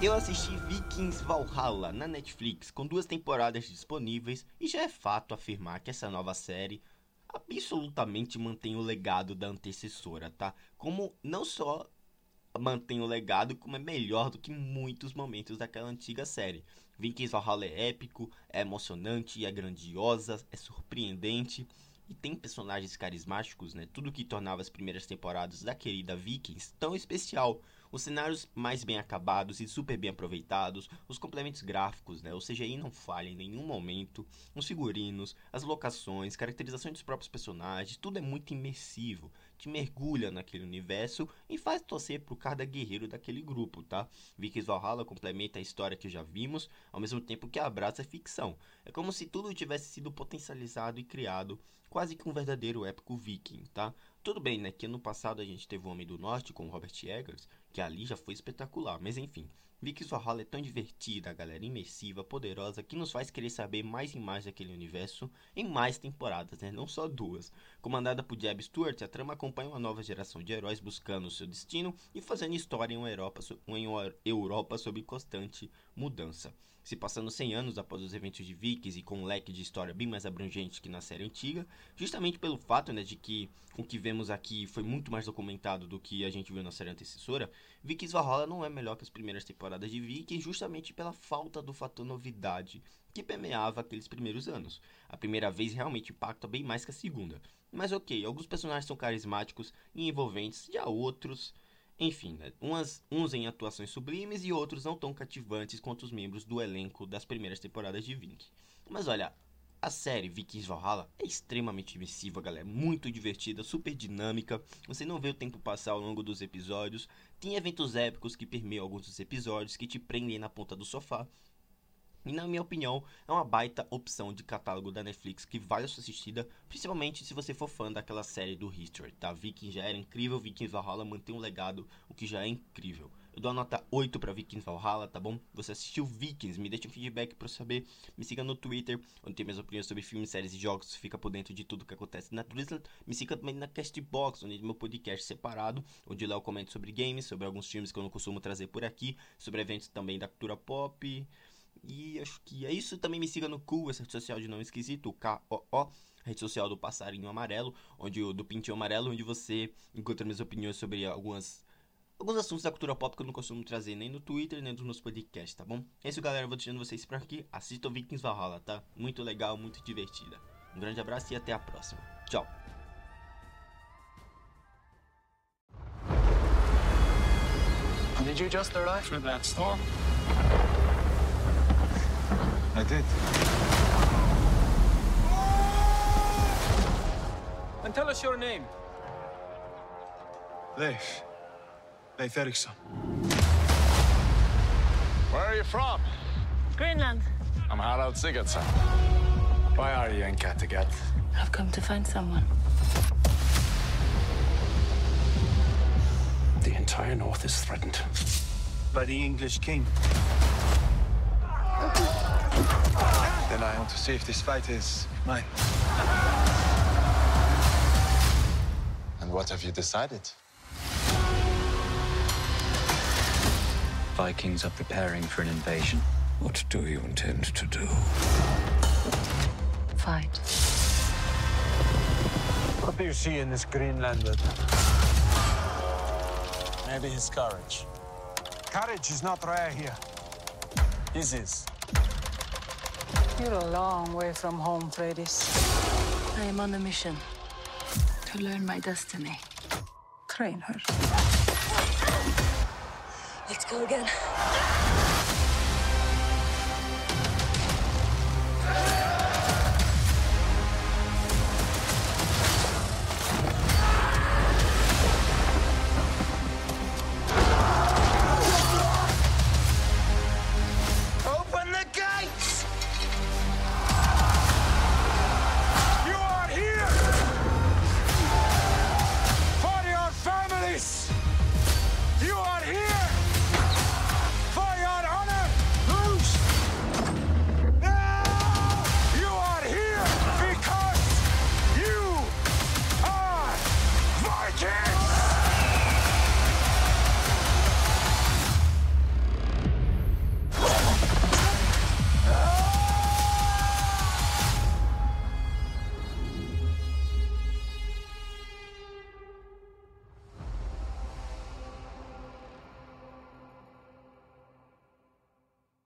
Eu assisti Vikings Valhalla na Netflix com duas temporadas disponíveis e já é fato afirmar que essa nova série absolutamente mantém o legado da antecessora, tá? Como não só mantém o legado, como é melhor do que muitos momentos daquela antiga série. Vikings Valhalla é épico, é emocionante, é grandiosa, é surpreendente e tem personagens carismáticos, né? Tudo que tornava as primeiras temporadas da querida Vikings tão especial. Os cenários mais bem acabados e super bem aproveitados, os complementos gráficos, né? O CGI não falha em nenhum momento, os figurinos, as locações, caracterização dos próprios personagens, tudo é muito imersivo, te mergulha naquele universo e faz torcer pro cada guerreiro daquele grupo, tá? Vikings Valhalla complementa a história que já vimos, ao mesmo tempo que abraça a ficção. É como se tudo tivesse sido potencializado e criado, quase que um verdadeiro épico viking, tá? Tudo bem, né, que ano passado a gente teve o Homem do Norte com Robert Eggers, que ali já foi espetacular, mas enfim. Vikings Valhalla é tão divertida, galera, imersiva, poderosa, que nos faz querer saber mais e mais daquele universo em mais temporadas, né? Não só duas. Comandada por Jeb Stewart, a trama acompanha uma nova geração de heróis buscando seu destino e fazendo história em uma Europa, em uma Europa sob constante mudança se passando 100 anos após os eventos de Vikings e com um leque de história bem mais abrangente que na série antiga, justamente pelo fato né, de que o que vemos aqui foi muito mais documentado do que a gente viu na série antecessora, Vikings Valhalla não é melhor que as primeiras temporadas de Vikings justamente pela falta do fator novidade que permeava aqueles primeiros anos. A primeira vez realmente impacta bem mais que a segunda. Mas ok, alguns personagens são carismáticos e envolventes, já outros enfim, né? Uns em atuações sublimes e outros não tão cativantes quanto os membros do elenco das primeiras temporadas de Vink. Mas olha, a série Vikings Valhalla é extremamente imersiva, galera. Muito divertida, super dinâmica. Você não vê o tempo passar ao longo dos episódios. Tem eventos épicos que permeiam alguns dos episódios, que te prendem na ponta do sofá. E na minha opinião, é uma baita opção de catálogo da Netflix que vale a sua assistida, principalmente se você for fã daquela série do History, tá? Vikings já era incrível, Vikings Valhalla mantém um legado, o que já é incrível. Eu dou a nota 8 para Vikings Valhalla, tá bom? Você assistiu Vikings, me deixa um feedback para eu saber. Me siga no Twitter, onde tem minhas opiniões sobre filmes, séries e jogos. Fica por dentro de tudo que acontece na Twitter. Me siga também na Castbox, onde tem meu podcast separado, onde lá eu comento sobre games, sobre alguns filmes que eu não costumo trazer por aqui, sobre eventos também da cultura pop. E acho que é isso. Também me siga no Cool, essa rede social de nome esquisito, o K-O-O, rede social do Passarinho Amarelo, onde do Pintinho Amarelo, onde você encontra minhas opiniões sobre algumas alguns assuntos da cultura pop que eu não costumo trazer nem no Twitter, nem nos meus podcasts, tá bom? É isso, galera. Eu vou deixando vocês por aqui. Assistam Vikings Valhalla, tá? Muito legal, muito divertida. Um grande abraço e até a próxima. Tchau. Did you just arrive from that storm? I did. And tell us your name. Leif. Leif Erikson. Where are you from? Greenland. I'm Harald Sigurdsson. Why are you in Kattegat? I've come to find someone. The entire north is threatened. By the English king. Then I want to see if this fight is mine. And what have you decided? Vikings are preparing for an invasion. What do you intend to do? Fight. What do you see in this Greenlander? Maybe his courage. Courage is not rare here. His is. You're a long way from home, Freydis. I am on a mission to learn my destiny. Train her. Let's go again.